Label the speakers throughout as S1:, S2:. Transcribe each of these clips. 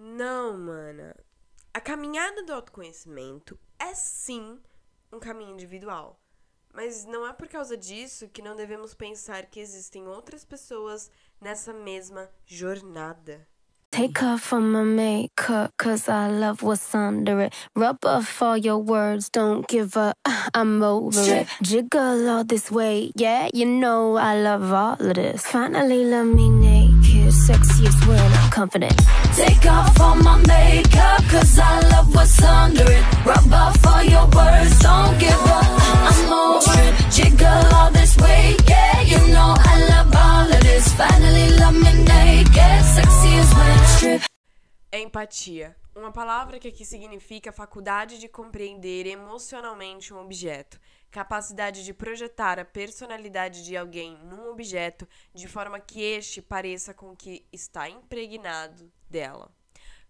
S1: Não, mana. A caminhada do autoconhecimento é sim um caminho individual. Mas não é por causa disso que não devemos pensar que existem outras pessoas nessa mesma jornada.
S2: Take off all my makeup, cause I love what's under it. Rub off all your words, don't give up, I'm over it. Jiggle all this weight, yeah, you know I love all of this. Finally, let me naked, sexiest when I'm confident. Take off all my makeup, cause I love what's under it. Rub off all your words, don't give up, I'm over it. Jiggle all this weight, yeah, you know I love all of this. Finally, let me naked, sexiest when I strip.
S1: Empatia. Uma palavra que aqui significa faculdade de compreender emocionalmente um objeto, capacidade de projetar a personalidade de alguém num objeto de forma que este pareça com o que está impregnado dela.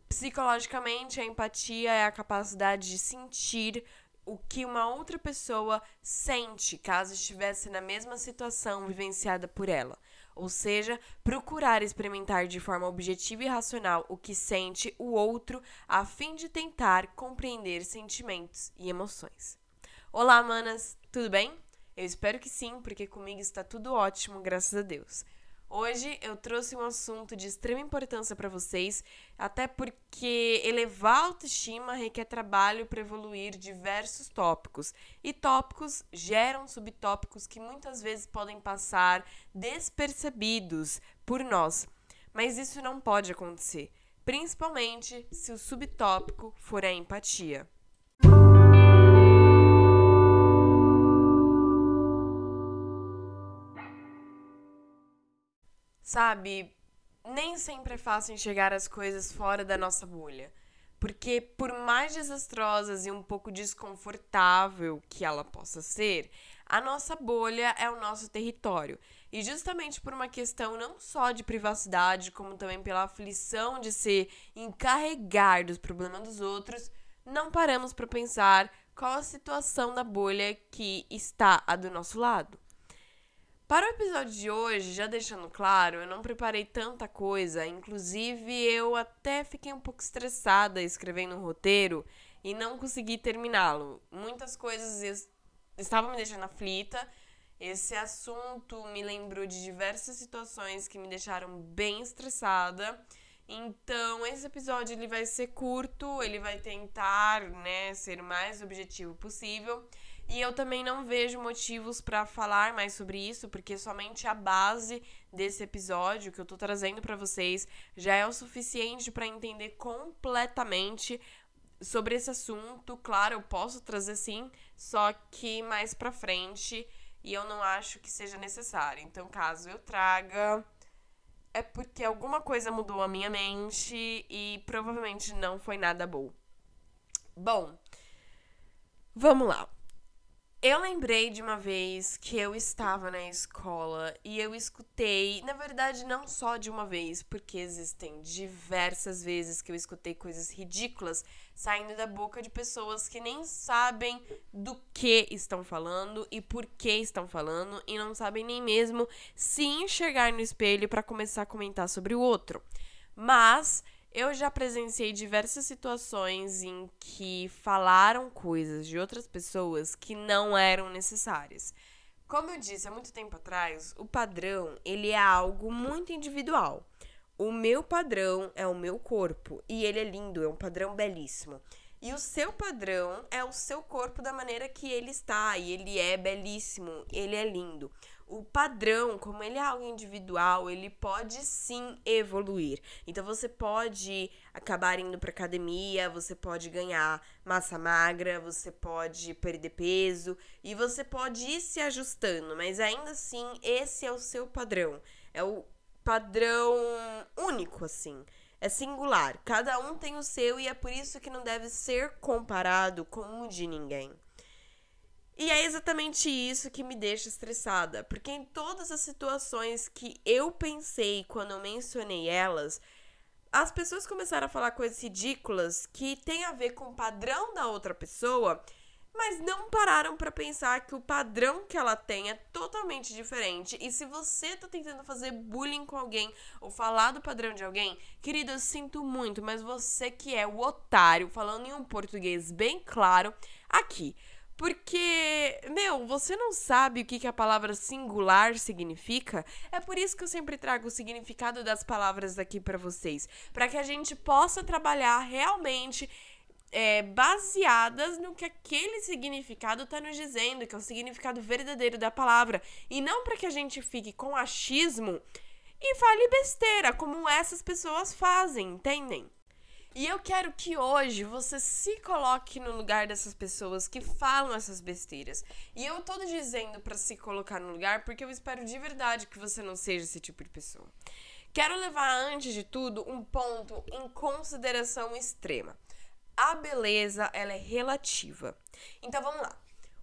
S1: Psicologicamente, a empatia é a capacidade de sentir o que uma outra pessoa sente caso estivesse na mesma situação vivenciada por ela. Ou seja, procurar experimentar de forma objetiva e racional o que sente o outro a fim de tentar compreender sentimentos e emoções. Olá, manas, tudo bem? Eu espero que sim, porque comigo está tudo ótimo, graças a Deus. Hoje eu trouxe um assunto de extrema importância para vocês, até porque elevar a autoestima requer trabalho para evoluir diversos tópicos. E tópicos geram subtópicos que muitas vezes podem passar despercebidos por nós. Mas isso não pode acontecer, principalmente se o subtópico for a empatia. Sabe, nem sempre é fácil enxergar as coisas fora da nossa bolha. Porque, por mais desastrosas e um pouco desconfortável que ela possa ser, a nossa bolha é o nosso território. E justamente por uma questão não só de privacidade, como também pela aflição de se encarregar dos problemas dos outros, não paramos para pensar qual a situação da bolha que está a do nosso lado. Para o episódio de hoje, já deixando claro, eu não preparei tanta coisa, inclusive eu até fiquei um pouco estressada escrevendo um roteiro e não consegui terminá-lo. Muitas coisas estavam me deixando aflita. Esse assunto me lembrou de diversas situações que me deixaram bem estressada. Então, esse episódio ele vai ser curto, ele vai tentar, né, ser o mais objetivo possível. E eu também não vejo motivos para falar mais sobre isso, porque somente a base desse episódio que eu tô trazendo para vocês já é o suficiente para entender completamente sobre esse assunto. Claro, eu posso trazer sim, só que mais para frente e eu não acho que seja necessário. Então, caso eu traga, é porque alguma coisa mudou a minha mente e provavelmente não foi nada bom. Bom, vamos lá. Eu lembrei de uma vez que eu estava na escola e eu escutei, na verdade, não só de uma vez, porque existem diversas vezes que eu escutei coisas ridículas saindo da boca de pessoas que nem sabem do que estão falando e por que estão falando e não sabem nem mesmo se enxergar no espelho para começar a comentar sobre o outro. Mas eu já presenciei diversas situações em que falaram coisas de outras pessoas que não eram necessárias. Como eu disse há muito tempo atrás, o padrão, ele é algo muito individual. O meu padrão é o meu corpo e ele é lindo, é um padrão belíssimo. E o seu padrão é o seu corpo da maneira que ele está, e ele é belíssimo, ele é lindo o padrão, como ele é algo individual, ele pode sim evoluir. Então você pode acabar indo para academia, você pode ganhar massa magra, você pode perder peso e você pode ir se ajustando, mas ainda assim esse é o seu padrão. É o padrão único assim. É singular. Cada um tem o seu e é por isso que não deve ser comparado com o de ninguém. E é exatamente isso que me deixa estressada, porque em todas as situações que eu pensei quando eu mencionei elas, as pessoas começaram a falar coisas ridículas que tem a ver com o padrão da outra pessoa, mas não pararam para pensar que o padrão que ela tem é totalmente diferente. E se você tá tentando fazer bullying com alguém ou falar do padrão de alguém, querida, eu sinto muito, mas você que é o otário, falando em um português bem claro, aqui. Porque, meu, você não sabe o que, que a palavra singular significa? É por isso que eu sempre trago o significado das palavras aqui para vocês. para que a gente possa trabalhar realmente é, baseadas no que aquele significado está nos dizendo, que é o significado verdadeiro da palavra. E não para que a gente fique com achismo e fale besteira, como essas pessoas fazem, entendem? E eu quero que hoje você se coloque no lugar dessas pessoas que falam essas besteiras. E eu tô dizendo para se colocar no lugar porque eu espero de verdade que você não seja esse tipo de pessoa. Quero levar antes de tudo um ponto em consideração extrema. A beleza, ela é relativa. Então vamos lá.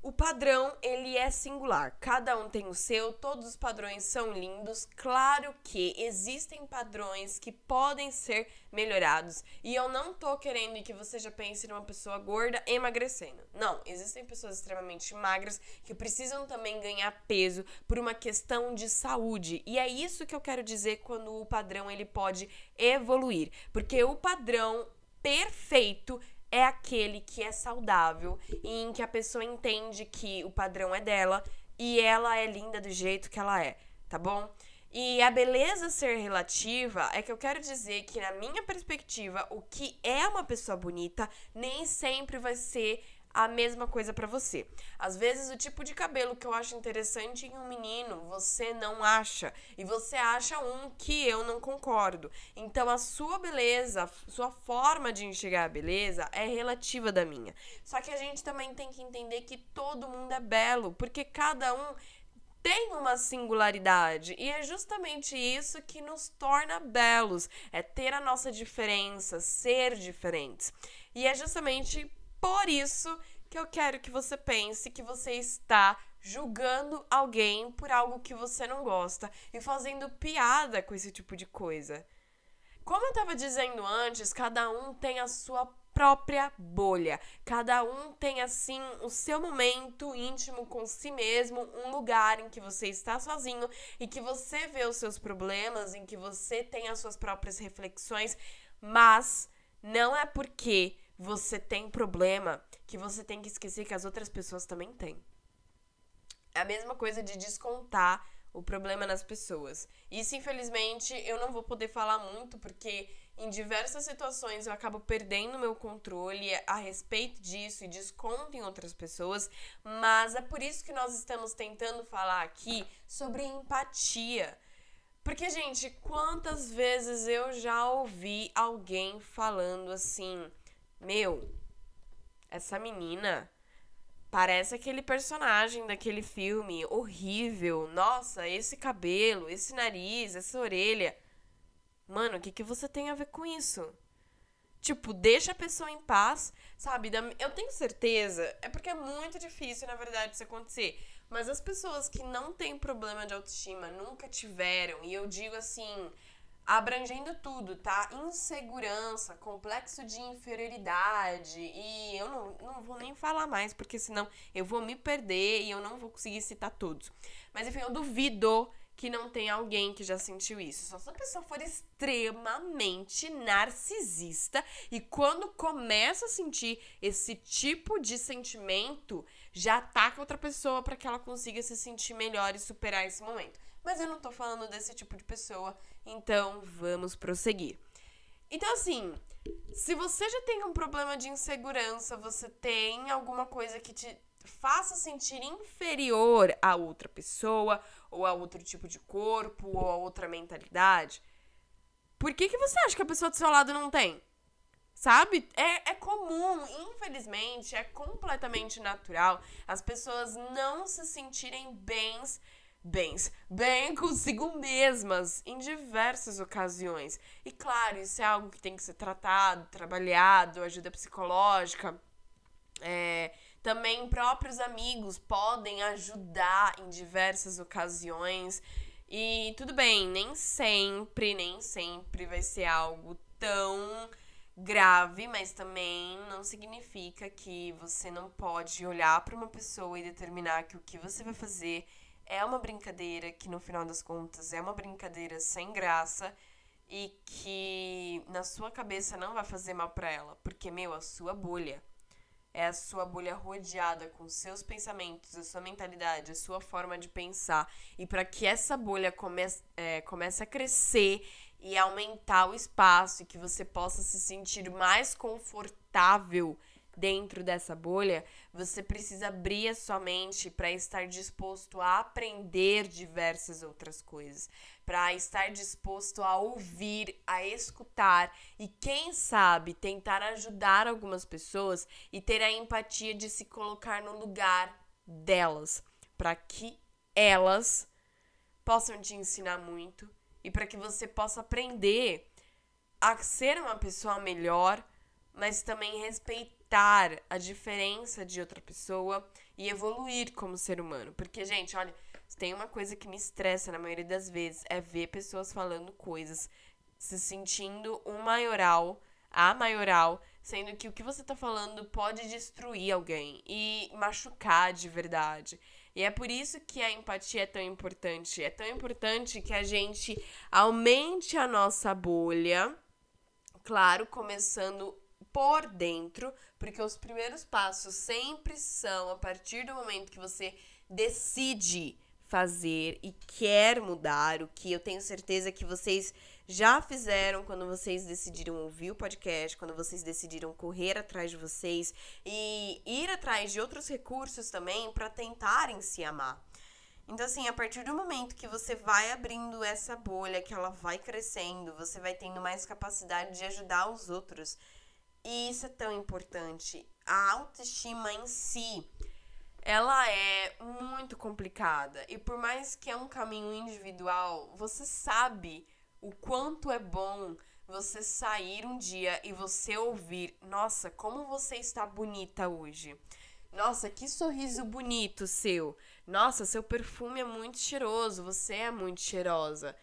S1: O padrão, ele é singular. Cada um tem o seu, todos os padrões são lindos. Claro que existem padrões que podem ser melhorados. E eu não tô querendo que você já pense numa pessoa gorda emagrecendo. Não, existem pessoas extremamente magras que precisam também ganhar peso por uma questão de saúde. E é isso que eu quero dizer quando o padrão ele pode evoluir, porque o padrão perfeito é aquele que é saudável e em que a pessoa entende que o padrão é dela e ela é linda do jeito que ela é, tá bom? E a beleza ser relativa é que eu quero dizer que, na minha perspectiva, o que é uma pessoa bonita nem sempre vai ser a mesma coisa para você. Às vezes o tipo de cabelo que eu acho interessante em um menino, você não acha, e você acha um que eu não concordo. Então a sua beleza, sua forma de enxergar a beleza é relativa da minha. Só que a gente também tem que entender que todo mundo é belo, porque cada um tem uma singularidade e é justamente isso que nos torna belos, é ter a nossa diferença, ser diferentes. E é justamente por isso que eu quero que você pense que você está julgando alguém por algo que você não gosta e fazendo piada com esse tipo de coisa. Como eu estava dizendo antes, cada um tem a sua própria bolha. Cada um tem assim o seu momento íntimo com si mesmo, um lugar em que você está sozinho e que você vê os seus problemas, em que você tem as suas próprias reflexões, mas não é porque você tem problema, que você tem que esquecer que as outras pessoas também têm. É a mesma coisa de descontar o problema nas pessoas. Isso, infelizmente, eu não vou poder falar muito, porque em diversas situações eu acabo perdendo meu controle a respeito disso e desconto em outras pessoas, mas é por isso que nós estamos tentando falar aqui sobre empatia. Porque, gente, quantas vezes eu já ouvi alguém falando assim meu, essa menina parece aquele personagem daquele filme horrível. Nossa, esse cabelo, esse nariz, essa orelha. Mano, o que, que você tem a ver com isso? Tipo, deixa a pessoa em paz, sabe? Eu tenho certeza, é porque é muito difícil, na verdade, isso acontecer. Mas as pessoas que não têm problema de autoestima, nunca tiveram, e eu digo assim, abrangendo tudo, tá? Insegurança, complexo de inferioridade e eu não, não vou nem falar mais, porque senão eu vou me perder e eu não vou conseguir citar todos. Mas enfim, eu duvido que não tenha alguém que já sentiu isso. Só se a pessoa for extremamente narcisista e quando começa a sentir esse tipo de sentimento, já ataca outra pessoa para que ela consiga se sentir melhor e superar esse momento. Mas eu não tô falando desse tipo de pessoa, então vamos prosseguir. Então, assim, se você já tem um problema de insegurança, você tem alguma coisa que te faça sentir inferior a outra pessoa, ou a outro tipo de corpo, ou a outra mentalidade, por que, que você acha que a pessoa do seu lado não tem? Sabe? É, é comum, infelizmente, é completamente natural as pessoas não se sentirem bens bens, bem consigo mesmas em diversas ocasiões. E claro, isso é algo que tem que ser tratado, trabalhado, ajuda psicológica. É, também próprios amigos podem ajudar em diversas ocasiões. E tudo bem, nem sempre, nem sempre vai ser algo tão grave, mas também não significa que você não pode olhar para uma pessoa e determinar que o que você vai fazer é uma brincadeira, que no final das contas é uma brincadeira sem graça e que na sua cabeça não vai fazer mal para ela, porque meu, a sua bolha é a sua bolha rodeada com seus pensamentos, a sua mentalidade, a sua forma de pensar. E para que essa bolha comece, é, comece a crescer e aumentar o espaço e que você possa se sentir mais confortável dentro dessa bolha, você precisa abrir a sua mente para estar disposto a aprender diversas outras coisas, para estar disposto a ouvir, a escutar e quem sabe tentar ajudar algumas pessoas e ter a empatia de se colocar no lugar delas, para que elas possam te ensinar muito e para que você possa aprender a ser uma pessoa melhor, mas também respeitar a diferença de outra pessoa e evoluir como ser humano. Porque, gente, olha, tem uma coisa que me estressa na maioria das vezes é ver pessoas falando coisas, se sentindo um maioral, a maioral, sendo que o que você tá falando pode destruir alguém e machucar de verdade. E é por isso que a empatia é tão importante. É tão importante que a gente aumente a nossa bolha, claro, começando por dentro, porque os primeiros passos sempre são a partir do momento que você decide fazer e quer mudar, o que eu tenho certeza que vocês já fizeram quando vocês decidiram ouvir o podcast, quando vocês decidiram correr atrás de vocês e ir atrás de outros recursos também para tentarem se amar. Então, assim, a partir do momento que você vai abrindo essa bolha, que ela vai crescendo, você vai tendo mais capacidade de ajudar os outros. E isso é tão importante. A autoestima em si, ela é muito complicada. E por mais que é um caminho individual, você sabe o quanto é bom você sair um dia e você ouvir: Nossa, como você está bonita hoje. Nossa, que sorriso bonito seu. Nossa, seu perfume é muito cheiroso. Você é muito cheirosa.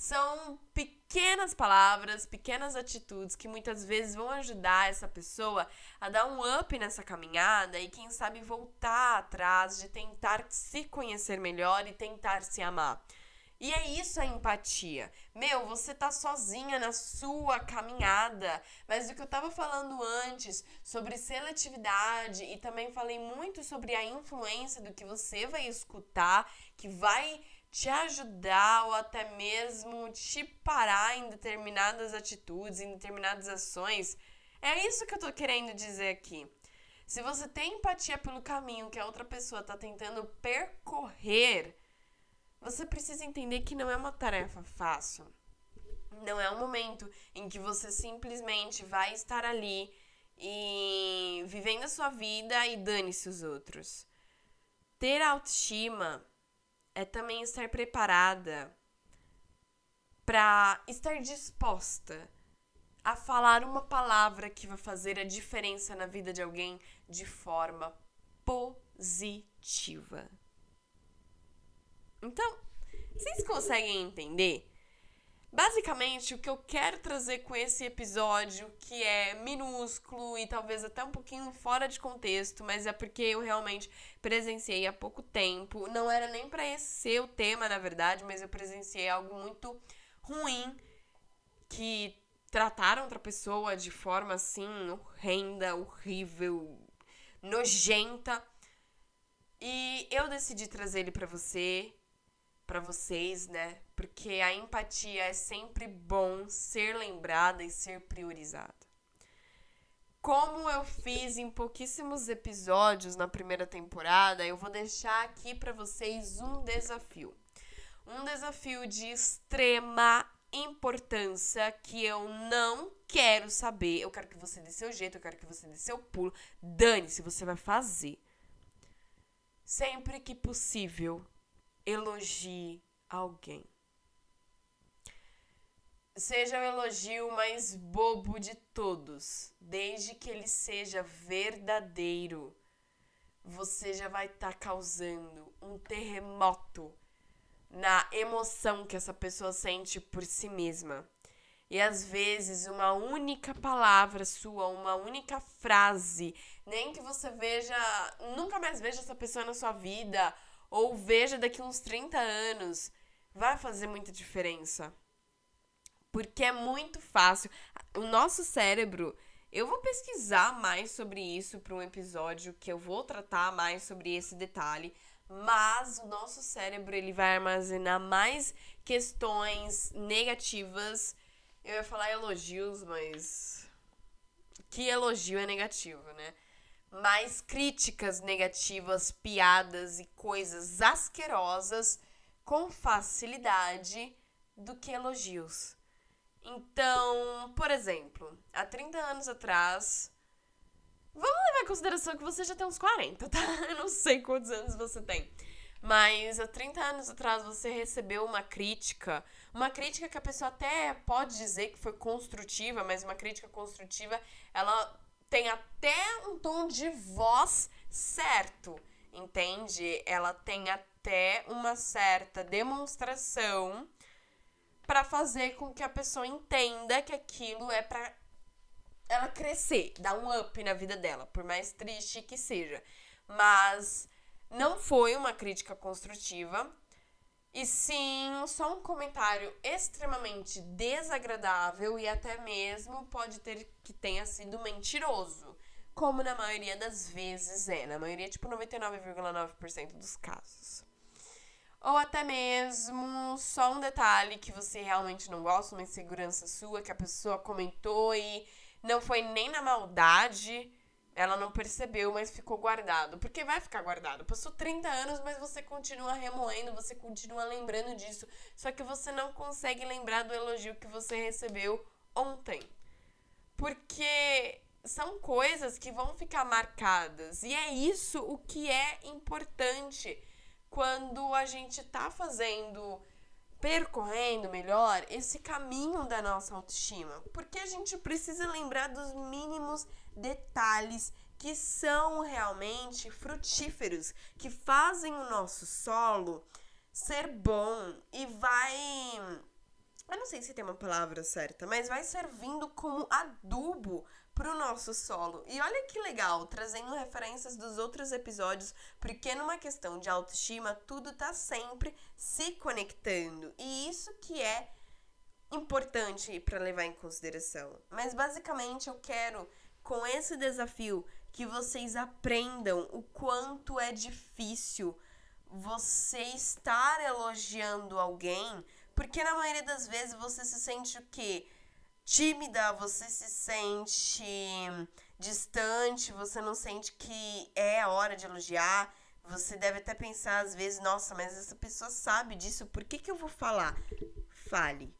S1: São pequenas palavras, pequenas atitudes que muitas vezes vão ajudar essa pessoa a dar um up nessa caminhada e, quem sabe, voltar atrás de tentar se conhecer melhor e tentar se amar. E é isso a empatia. Meu, você tá sozinha na sua caminhada. Mas o que eu tava falando antes sobre seletividade e também falei muito sobre a influência do que você vai escutar, que vai te ajudar ou até mesmo te parar em determinadas atitudes, em determinadas ações. É isso que eu tô querendo dizer aqui. Se você tem empatia pelo caminho que a outra pessoa tá tentando percorrer, você precisa entender que não é uma tarefa fácil. Não é um momento em que você simplesmente vai estar ali e vivendo a sua vida e dane-se os outros. Ter autoestima é também estar preparada para estar disposta a falar uma palavra que vai fazer a diferença na vida de alguém de forma positiva. Então, vocês conseguem entender? Basicamente, o que eu quero trazer com esse episódio, que é minúsculo e talvez até um pouquinho fora de contexto, mas é porque eu realmente presenciei há pouco tempo. Não era nem para esse ser o tema, na verdade, mas eu presenciei algo muito ruim que trataram outra pessoa de forma assim horrenda, horrível, nojenta. E eu decidi trazer ele para você para vocês, né? Porque a empatia é sempre bom ser lembrada e ser priorizada. Como eu fiz em pouquíssimos episódios na primeira temporada, eu vou deixar aqui para vocês um desafio. Um desafio de extrema importância que eu não quero saber. Eu quero que você dê seu jeito, eu quero que você dê seu pulo. Dane-se, você vai fazer. Sempre que possível, elogie alguém. Seja o elogio mais bobo de todos, desde que ele seja verdadeiro, você já vai estar tá causando um terremoto na emoção que essa pessoa sente por si mesma. E às vezes uma única palavra sua, uma única frase, nem que você veja, nunca mais veja essa pessoa na sua vida, ou veja daqui uns 30 anos, vai fazer muita diferença. Porque é muito fácil. O nosso cérebro, eu vou pesquisar mais sobre isso para um episódio que eu vou tratar mais sobre esse detalhe, mas o nosso cérebro ele vai armazenar mais questões negativas eu ia falar elogios, mas. Que elogio é negativo, né? Mais críticas negativas, piadas e coisas asquerosas com facilidade do que elogios. Então, por exemplo, há 30 anos atrás. Vamos levar em consideração que você já tem uns 40, tá? Eu não sei quantos anos você tem. Mas há 30 anos atrás você recebeu uma crítica, uma crítica que a pessoa até pode dizer que foi construtiva, mas uma crítica construtiva, ela tem até um tom de voz certo, entende? Ela tem até uma certa demonstração para fazer com que a pessoa entenda que aquilo é para ela crescer, dar um up na vida dela, por mais triste que seja. Mas não foi uma crítica construtiva, e sim só um comentário extremamente desagradável e até mesmo pode ter que tenha sido mentiroso, como na maioria das vezes é, na maioria, tipo 99,9% dos casos. Ou até mesmo só um detalhe que você realmente não gosta, uma insegurança sua que a pessoa comentou e não foi nem na maldade, ela não percebeu, mas ficou guardado. Porque vai ficar guardado. Passou 30 anos, mas você continua remoendo, você continua lembrando disso. Só que você não consegue lembrar do elogio que você recebeu ontem. Porque são coisas que vão ficar marcadas. E é isso o que é importante quando a gente tá fazendo percorrendo melhor esse caminho da nossa autoestima, porque a gente precisa lembrar dos mínimos detalhes que são realmente frutíferos, que fazem o nosso solo ser bom e vai. Eu não sei se tem uma palavra certa, mas vai servindo como adubo para o nosso solo. E olha que legal, trazendo referências dos outros episódios, porque numa questão de autoestima, tudo tá sempre se conectando. E isso que é importante para levar em consideração. Mas basicamente eu quero com esse desafio que vocês aprendam o quanto é difícil você estar elogiando alguém, porque na maioria das vezes você se sente o quê? Tímida, você se sente distante, você não sente que é a hora de elogiar. Você deve até pensar às vezes, nossa, mas essa pessoa sabe disso, por que, que eu vou falar? Fale.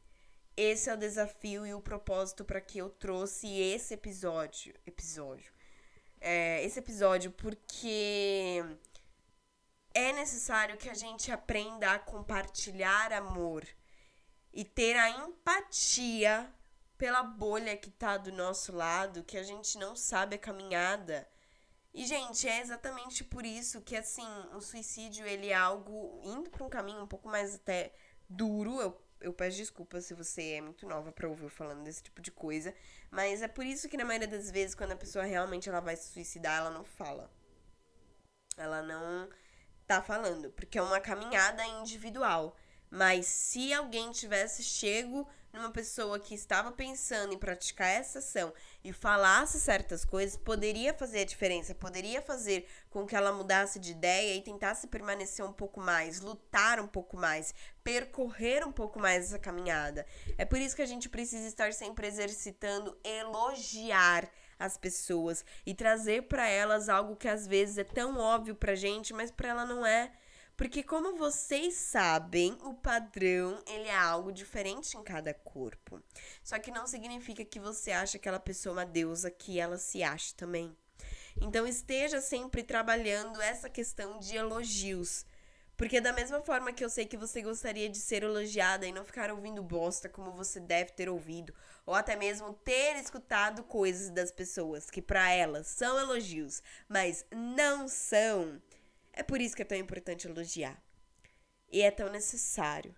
S1: Esse é o desafio e o propósito para que eu trouxe esse episódio. Episódio. É, esse episódio, porque é necessário que a gente aprenda a compartilhar amor e ter a empatia pela bolha que tá do nosso lado, que a gente não sabe a caminhada. E, gente, é exatamente por isso que, assim, o suicídio, ele é algo indo para um caminho um pouco mais até duro, eu eu peço desculpas se você é muito nova para ouvir falando desse tipo de coisa, mas é por isso que na maioria das vezes quando a pessoa realmente ela vai se suicidar, ela não fala. Ela não tá falando, porque é uma caminhada individual. Mas se alguém tivesse chego numa pessoa que estava pensando em praticar essa ação e falasse certas coisas, poderia fazer a diferença, poderia fazer com que ela mudasse de ideia e tentasse permanecer um pouco mais, lutar um pouco mais, percorrer um pouco mais essa caminhada. É por isso que a gente precisa estar sempre exercitando elogiar as pessoas e trazer para elas algo que às vezes é tão óbvio pra gente, mas para ela não é. Porque como vocês sabem, o padrão, ele é algo diferente em cada corpo. Só que não significa que você acha aquela pessoa uma deusa que ela se acha também. Então esteja sempre trabalhando essa questão de elogios. Porque da mesma forma que eu sei que você gostaria de ser elogiada e não ficar ouvindo bosta como você deve ter ouvido, ou até mesmo ter escutado coisas das pessoas que para elas são elogios, mas não são, é por isso que é tão importante elogiar. E é tão necessário.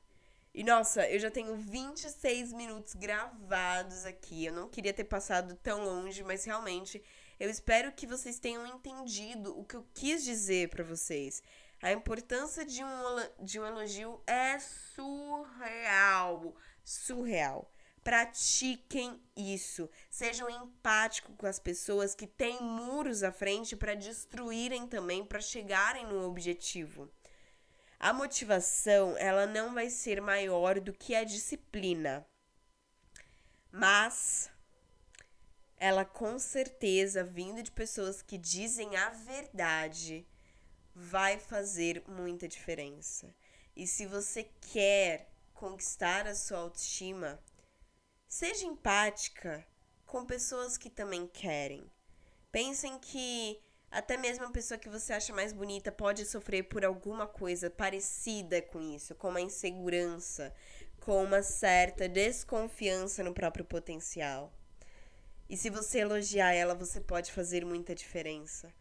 S1: E nossa, eu já tenho 26 minutos gravados aqui. Eu não queria ter passado tão longe, mas realmente eu espero que vocês tenham entendido o que eu quis dizer para vocês. A importância de um, de um elogio é surreal. Surreal. Pratiquem isso. Sejam empáticos com as pessoas que têm muros à frente para destruírem também, para chegarem no objetivo. A motivação, ela não vai ser maior do que a disciplina. Mas ela com certeza, vindo de pessoas que dizem a verdade, vai fazer muita diferença. E se você quer conquistar a sua autoestima, seja empática com pessoas que também querem. Pensem que até mesmo a pessoa que você acha mais bonita pode sofrer por alguma coisa parecida com isso, com uma insegurança, com uma certa desconfiança no próprio potencial. E se você elogiar ela, você pode fazer muita diferença.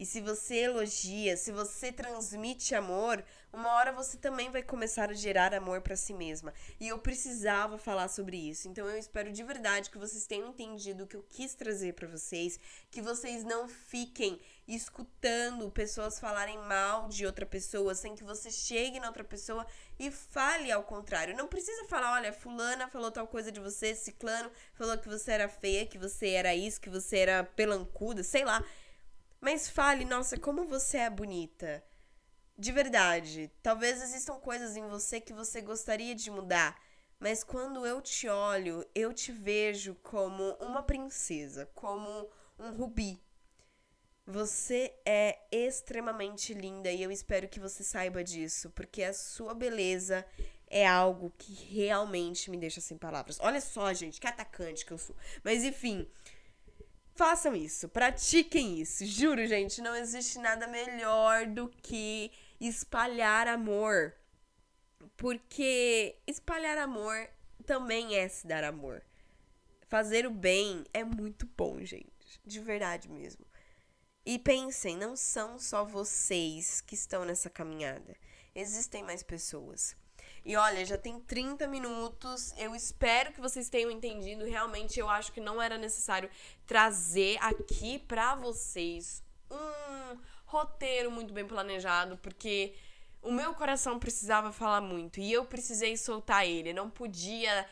S1: E se você elogia, se você transmite amor, uma hora você também vai começar a gerar amor para si mesma. E eu precisava falar sobre isso. Então eu espero de verdade que vocês tenham entendido o que eu quis trazer para vocês, que vocês não fiquem escutando pessoas falarem mal de outra pessoa, sem que você chegue na outra pessoa e fale ao contrário. Não precisa falar, olha, fulana falou tal coisa de você, ciclano falou que você era feia, que você era isso, que você era pelancuda, sei lá. Mas fale, nossa, como você é bonita. De verdade, talvez existam coisas em você que você gostaria de mudar, mas quando eu te olho, eu te vejo como uma princesa, como um rubi. Você é extremamente linda e eu espero que você saiba disso, porque a sua beleza é algo que realmente me deixa sem palavras. Olha só, gente, que atacante que eu sou. Mas enfim, Façam isso, pratiquem isso. Juro, gente, não existe nada melhor do que espalhar amor. Porque espalhar amor também é se dar amor. Fazer o bem é muito bom, gente. De verdade mesmo. E pensem, não são só vocês que estão nessa caminhada. Existem mais pessoas. E olha, já tem 30 minutos. Eu espero que vocês tenham entendido. Realmente, eu acho que não era necessário trazer aqui para vocês um roteiro muito bem planejado, porque o meu coração precisava falar muito e eu precisei soltar ele. Não podia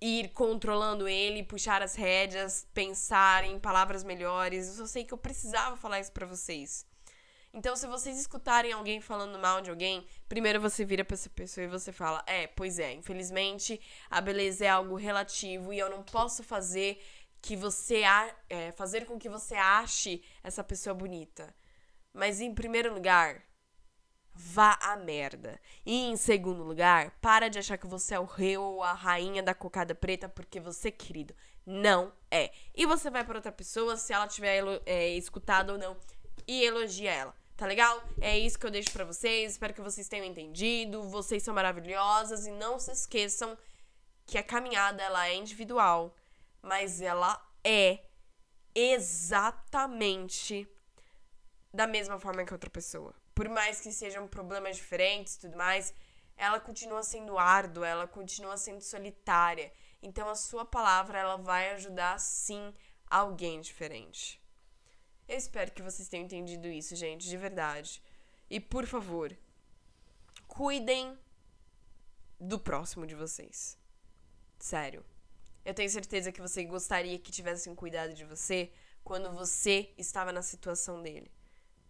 S1: ir controlando ele, puxar as rédeas, pensar em palavras melhores. Eu só sei que eu precisava falar isso para vocês. Então, se vocês escutarem alguém falando mal de alguém, primeiro você vira pra essa pessoa e você fala: É, pois é, infelizmente a beleza é algo relativo e eu não posso fazer que você é, fazer com que você ache essa pessoa bonita. Mas em primeiro lugar, vá à merda. E em segundo lugar, para de achar que você é o rei ou a rainha da cocada preta, porque você, querido, não é. E você vai para outra pessoa, se ela tiver é, escutado ou não, e elogia ela. Tá legal? É isso que eu deixo para vocês. Espero que vocês tenham entendido. Vocês são maravilhosas e não se esqueçam que a caminhada ela é individual, mas ela é exatamente da mesma forma que outra pessoa. Por mais que sejam problemas diferentes e tudo mais, ela continua sendo árdua, ela continua sendo solitária. Então a sua palavra ela vai ajudar sim alguém diferente. Eu espero que vocês tenham entendido isso, gente, de verdade. E por favor, cuidem do próximo de vocês. Sério. Eu tenho certeza que você gostaria que tivessem cuidado de você quando você estava na situação dele.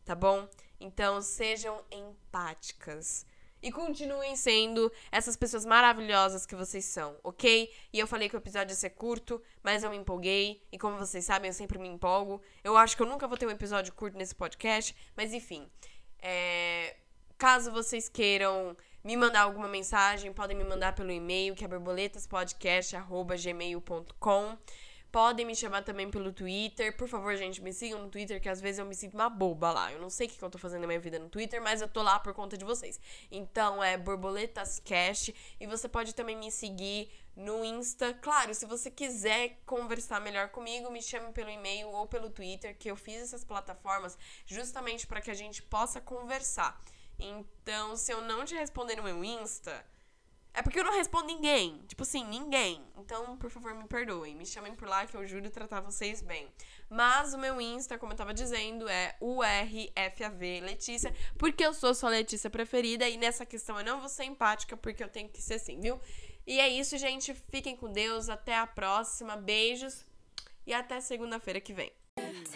S1: Tá bom? Então sejam empáticas e continuem sendo essas pessoas maravilhosas que vocês são, ok? E eu falei que o episódio ia ser curto, mas eu me empolguei. E como vocês sabem, eu sempre me empolgo. Eu acho que eu nunca vou ter um episódio curto nesse podcast, mas enfim. É... Caso vocês queiram me mandar alguma mensagem, podem me mandar pelo e-mail que é borboletaspodcast.gmail.com. Podem me chamar também pelo Twitter. Por favor, gente, me sigam no Twitter, que às vezes eu me sinto uma boba lá. Eu não sei o que eu tô fazendo na minha vida no Twitter, mas eu tô lá por conta de vocês. Então é BorboletasCast. E você pode também me seguir no Insta. Claro, se você quiser conversar melhor comigo, me chame pelo e-mail ou pelo Twitter, que eu fiz essas plataformas justamente para que a gente possa conversar. Então, se eu não te responder no meu Insta É porque eu não respondo ninguém. Tipo assim, ninguém. Então, por favor, me perdoem. Me chamem por lá que eu juro tratar vocês bem. Mas o meu Insta, como eu tava dizendo, é URFAV Letícia, porque eu sou sua Letícia preferida e nessa questão eu não vou ser empática porque eu tenho que ser assim, viu? E é isso, gente. Fiquem com Deus. Até a próxima. Beijos. E até segunda-feira que vem.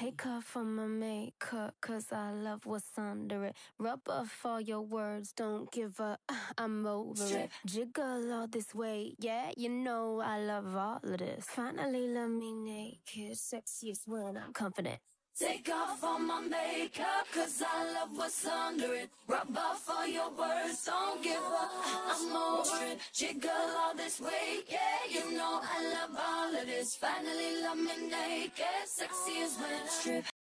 S2: Take off all my makeup, cause I love what's under it. Rub off all your words, don't give up, I'm over it. Jiggle all this way, yeah, you know I love all of this. Finally, let me naked, sexiest when I'm confident.
S3: Take off all my makeup, cause I love what's under it. Rub off all your words, don't give up, I'm over it. Jiggle all this weight, yeah, you know I love all of this. Finally, love me naked, sexy as when I strip.